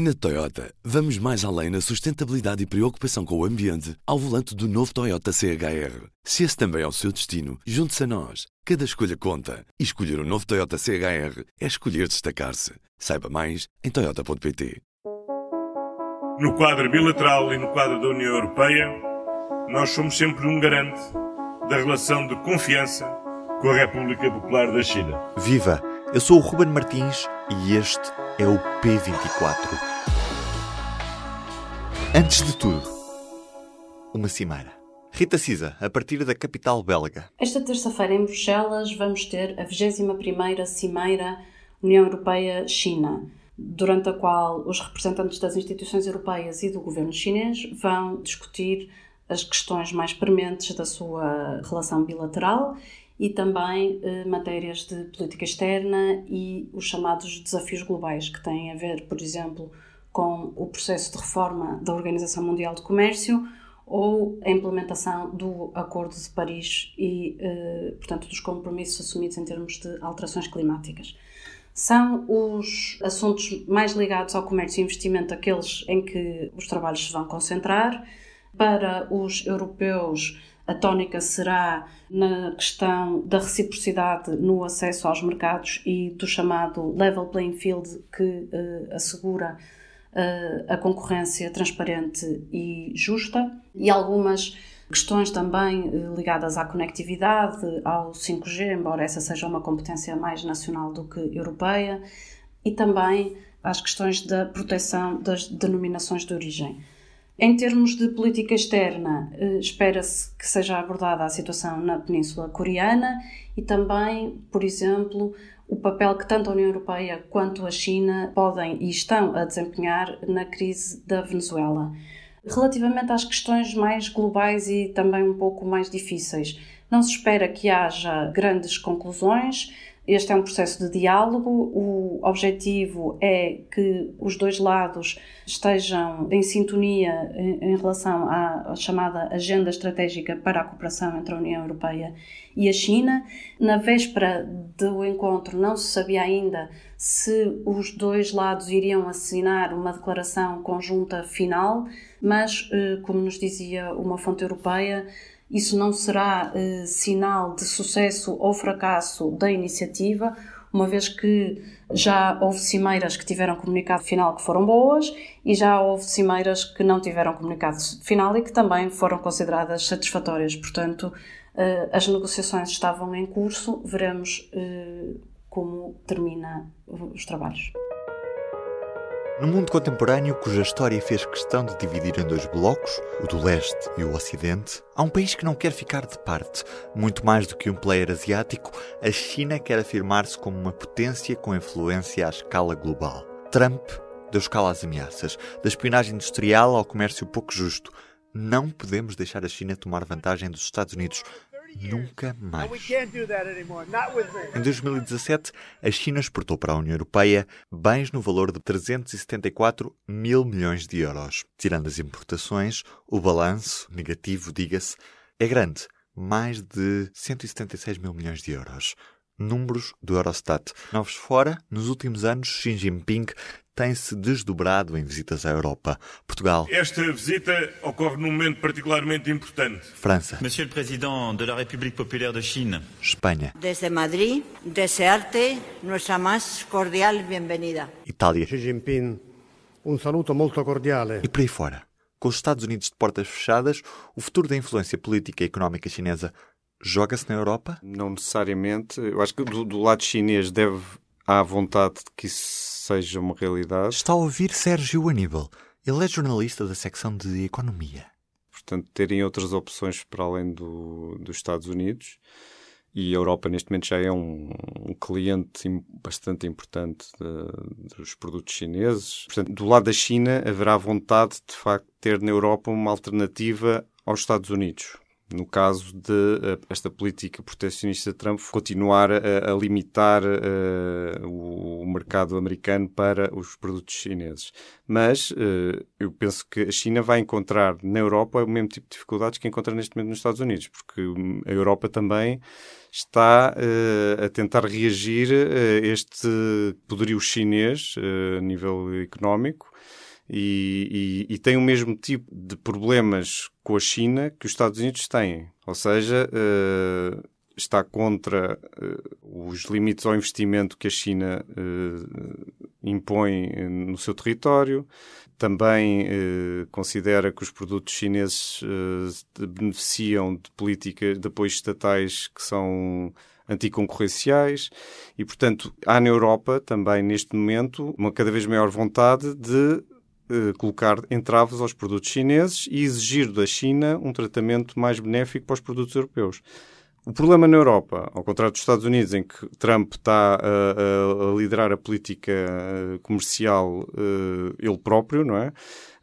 Na Toyota, vamos mais além na sustentabilidade e preocupação com o ambiente ao volante do novo Toyota CHR. Se esse também é o seu destino, junte-se a nós. Cada escolha conta. E escolher o um novo Toyota CHR é escolher destacar-se. Saiba mais em Toyota.pt. No quadro bilateral e no quadro da União Europeia, nós somos sempre um garante da relação de confiança com a República Popular da China. Viva! Eu sou o Ruben Martins e este é o P24. Antes de tudo, uma cimeira. Rita Cisa, a partir da capital belga. Esta terça-feira em Bruxelas vamos ter a 21ª Cimeira União Europeia-China, durante a qual os representantes das instituições europeias e do governo chinês vão discutir as questões mais prementes da sua relação bilateral e também eh, matérias de política externa e os chamados desafios globais, que têm a ver, por exemplo, com o processo de reforma da Organização Mundial de Comércio ou a implementação do Acordo de Paris e, eh, portanto, dos compromissos assumidos em termos de alterações climáticas. São os assuntos mais ligados ao comércio e investimento, aqueles em que os trabalhos se vão concentrar. Para os europeus, a tónica será na questão da reciprocidade no acesso aos mercados e do chamado level playing field que uh, assegura uh, a concorrência transparente e justa e algumas questões também uh, ligadas à conectividade, ao 5G, embora essa seja uma competência mais nacional do que europeia, e também às questões da proteção das denominações de origem. Em termos de política externa, eh, espera-se que seja abordada a situação na Península Coreana e também, por exemplo, o papel que tanto a União Europeia quanto a China podem e estão a desempenhar na crise da Venezuela. Relativamente às questões mais globais e também um pouco mais difíceis, não se espera que haja grandes conclusões este é um processo de diálogo. O objetivo é que os dois lados estejam em sintonia em, relação à, chamada Agenda Estratégica para a Cooperação entre a União Europeia e a China. Na véspera do encontro, não se sabia ainda se os dois lados iriam assinar uma declaração conjunta final, mas, eh, como nos dizia uma fonte europeia, isso não será eh, sinal de sucesso ou fracasso da iniciativa, uma vez que já houve cimeiras que tiveram comunicado final que foram boas e já houve cimeiras que não tiveram comunicado final e que também foram consideradas satisfatórias. Portanto, eh, as negociações estavam em curso, veremos eh, como termina os trabalhos. No mundo contemporâneo, cuja história fez questão de dividir em dois blocos, o do leste e o ocidente, há um país que não quer ficar de parte. Muito mais do que um player asiático, a China quer afirmar-se como uma potência com influência à escala global. Trump deu escala às ameaças, da espionagem industrial ao comércio pouco justo. Não podemos deixar a China tomar vantagem dos Estados Unidos. Nunca mais. Em 2017, a China exportou para a União Europeia bens no valor de 374 mil milhões de euros. Tirando as importações, o balanço, negativo, diga-se, é grande, mais de 176 mil milhões de euros. Números do Eurostat. Novos fora, nos últimos anos, Xi Jinping tem-se desdobrado em visitas à Europa. Portugal. Esta visita ocorre num momento particularmente importante. França. Monsieur le Président de la République populaire de Chine. Espanha. Desde Madrid, desearte nuestra más cordial bienvenida. Itália. Xi Jinping, um saluto muito cordial. E por aí fora. Com os Estados Unidos de portas fechadas, o futuro da influência política e económica chinesa joga-se na Europa? Não necessariamente. Eu acho que do, do lado chinês deve há vontade de que isso seja uma realidade. Está a ouvir Sérgio Aníbal. Ele é jornalista da secção de Economia. Portanto, terem outras opções para além do, dos Estados Unidos. E a Europa, neste momento, já é um, um cliente bastante importante de, dos produtos chineses. Portanto, do lado da China, haverá vontade, de facto, de ter na Europa uma alternativa aos Estados Unidos no caso de uh, esta política protecionista de Trump continuar a, a limitar uh, o mercado americano para os produtos chineses. Mas uh, eu penso que a China vai encontrar na Europa o mesmo tipo de dificuldades que encontra neste momento nos Estados Unidos, porque a Europa também está a tentar reagir a este poderio chinês a nível económico e, e, e, tem o mesmo tipo de problemas com a China que os Estados Unidos têm. Ou seja, uh, está contra uh, os limites ao investimento que a China uh, impõe no seu território. Também considera que os produtos chineses beneficiam de políticas de apoio estatais que são anticoncorrenciais e, portanto, há na Europa também neste momento uma cada vez maior vontade de eh, colocar entraves aos produtos chineses e exigir da China um tratamento mais benéfico para os produtos europeus. O problema na Europa, ao contrário dos Estados Unidos, em que Trump está a, a, a liderar a política eh, comercial uh, ele próprio, não é?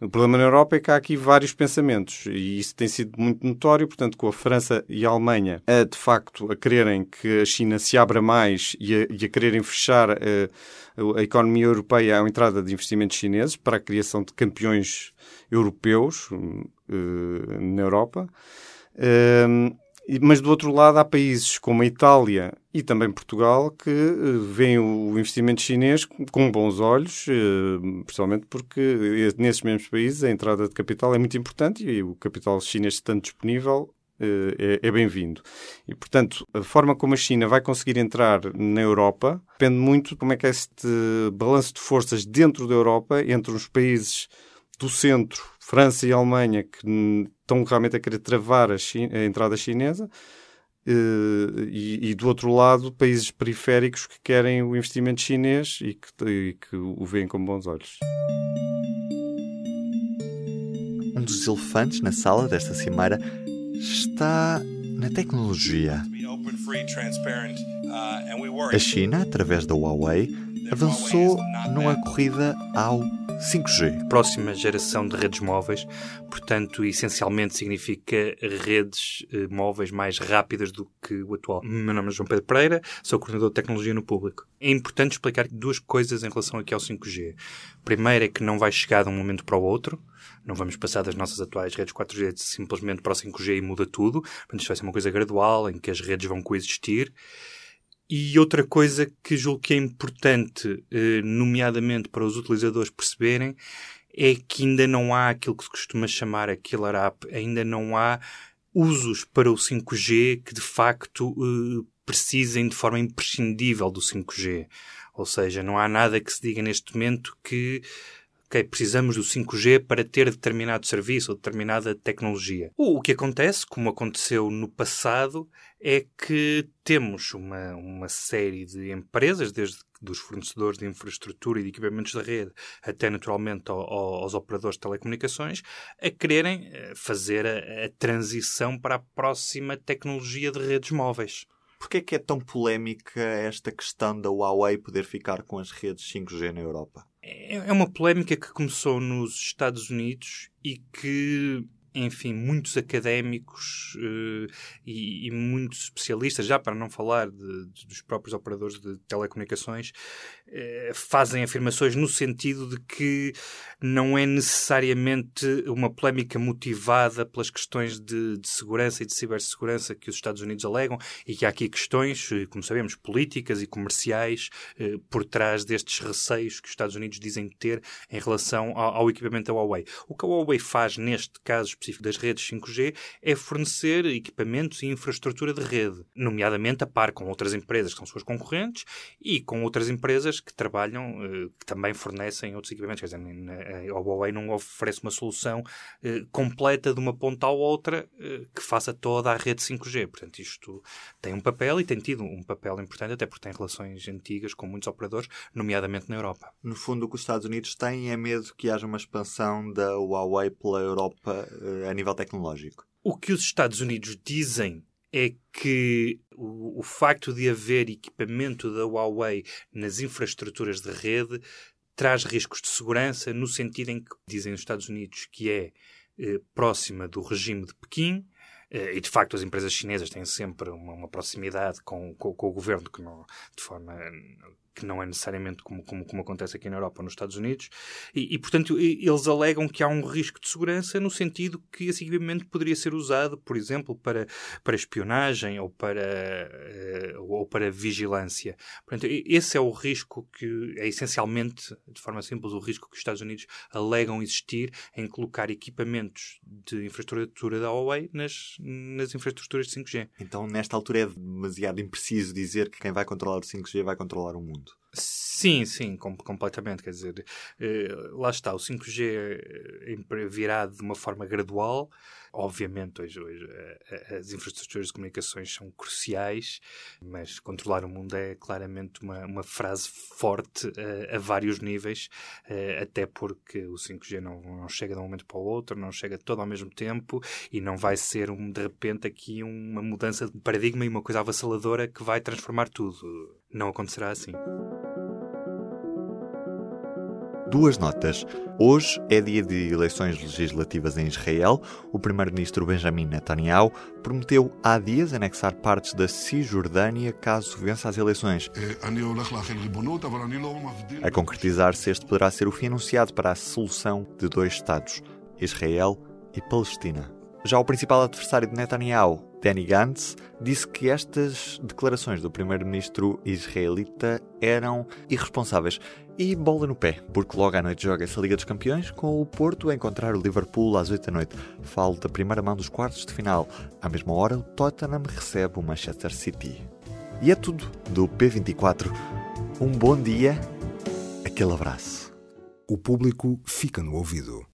O problema na Europa é que há aqui vários pensamentos e isso tem sido muito notório, portanto, com a França e a Alemanha a, de facto a quererem que a China se abra mais e a, e a quererem fechar a economia europeia à entrada de investimentos chineses para a criação de campeões europeus uh, na Europa. Uh, mas do outro lado há países como a Itália e também Portugal que uh, veem o investimento chinês com bons olhos, uh, principalmente porque nesses mesmos países a entrada de capital é muito importante e o capital chinês estando disponível é, é bem-vindo. E, portanto, a forma como a China vai conseguir entrar na Europa depende muito de como é que é este balanço de forças dentro da Europa, entre os países do centro, França e Alemanha, que estão realmente a querer travar a, China, a entrada chinesa, e, e, do outro lado, países periféricos que querem o investimento chinês e que, e que o veem com bons olhos. Um dos elefantes na sala desta cimeira está na tecnologia. A China, através da Huawei, avançou numa corrida ao 5G. Próxima geração de redes móveis, portanto, essencialmente significa redes eh, móveis mais rápidas do que o atual. Meu nome é João Pedro Pereira, sou coordenador de tecnologia no público. É importante explicar duas coisas em relação aqui ao 5G. Primeiro é que não vai chegar de um momento para o outro. Não vamos passar das nossas atuais redes 4G simplesmente para o 5G e muda tudo. Portanto, isto vai ser uma coisa gradual, em que as redes vão coexistir. E outra coisa que julgo que é importante, eh, nomeadamente para os utilizadores perceberem, é que ainda não há aquilo que se costuma chamar a killer app, ainda não há usos para o 5G que de facto eh, precisem de forma imprescindível do 5G. Ou seja, não há nada que se diga neste momento que ok, precisamos do 5G para ter determinado serviço ou determinada tecnologia. O que acontece, como aconteceu no passado, é que temos uma, uma série de empresas, desde dos fornecedores de infraestrutura e de equipamentos da rede até naturalmente ao, aos operadores de telecomunicações, a quererem eh, fazer a, a transição para a próxima tecnologia de redes móveis. Porquê é que é tão polémica esta questão da Huawei poder ficar com as redes 5G na Europa? É, é uma polémica que começou nos Estados Unidos e que enfim, muitos académicos uh, e, e, muitos especialistas, já para não falar de, de, dos próprios operadores de telecomunicações, fazem afirmações no sentido de que não é necessariamente uma polémica motivada pelas questões de, de segurança e de cibersegurança que os Estados Unidos alegam e que há aqui questões, eh, como sabemos, políticas e comerciais uh, por trás destes receios que os Estados Unidos dizem ter em relação ao, ao equipamento da Huawei. O que a Huawei faz neste caso específico das redes 5G é fornecer equipamentos e infraestrutura de rede, nomeadamente a par com outras empresas que são suas concorrentes e com outras empresas que trabalham, eh, que também fornecem outros equipamentos. Quer dizer, a Huawei não oferece uma solução eh, completa de uma ponta à outra eh, que faça toda a rede 5G. Portanto, isto tem um papel e tem tido um papel importante, até porque tem relações antigas com muitos operadores, nomeadamente na Europa. No fundo, o que os Estados Unidos têm é medo que haja uma expansão da Huawei pela Europa a nível tecnológico? O que os Estados Unidos dizem é que o, o, facto de haver equipamento da Huawei nas infraestruturas de rede traz riscos de segurança, no sentido em que dizem os Estados Unidos que é eh, próxima do regime de Pequim, E, de facto, as empresas chinesas têm sempre uma, uma proximidade com, com, com, o governo que não, de forma que não é necessariamente como, como, como acontece aqui na Europa ou nos Estados Unidos, e, e, portanto eles alegam que há um risco de segurança no sentido que esse equipamento poderia ser usado, por exemplo, para, para espionagem ou para, uh, ou para vigilância. Portanto, esse é o risco que é essencialmente, de forma simples, o risco que os Estados Unidos alegam existir em colocar equipamentos de infraestrutura da Huawei nas, nas infraestruturas de 5G. Então, nesta altura é demasiado impreciso dizer que quem vai controlar o 5G vai controlar o mundo. Sim, sim, com, completamente. Quer dizer, eh, lá está, o 5G eh, virá de uma forma gradual. Obviamente, hoje, hoje eh, as infraestruturas de comunicações são cruciais, mas controlar o mundo é claramente uma, uma frase forte a vários níveis, até porque o 5G não, não chega de um momento para o outro, não chega todo ao mesmo tempo e não vai ser, um, de repente, aqui uma mudança de paradigma e uma coisa avassaladora que vai transformar tudo. Não acontecerá assim. Duas notas. Hoje é dia de eleições legislativas em Israel. O primeiro-ministro Benjamin Netanyahu prometeu há dias anexar partes da Cisjordânia caso vença as eleições. A concretizar-se, este poderá ser o fim anunciado para a solução de dois Estados, Israel e Palestina. Já o principal adversário de Netanyahu, Benny Gantz, disse que estas declarações do primeiro-ministro israelita eram irresponsáveis. E bola no pé, porque logo à noite joga essa Liga dos Campeões com o Porto a encontrar o Liverpool às 8 da noite. Falo da primeira mão dos quartos de final. À mesma hora, o Tottenham recebe o Manchester City. E é tudo do P24. Um bom dia, aquele abraço. O público fica no ouvido.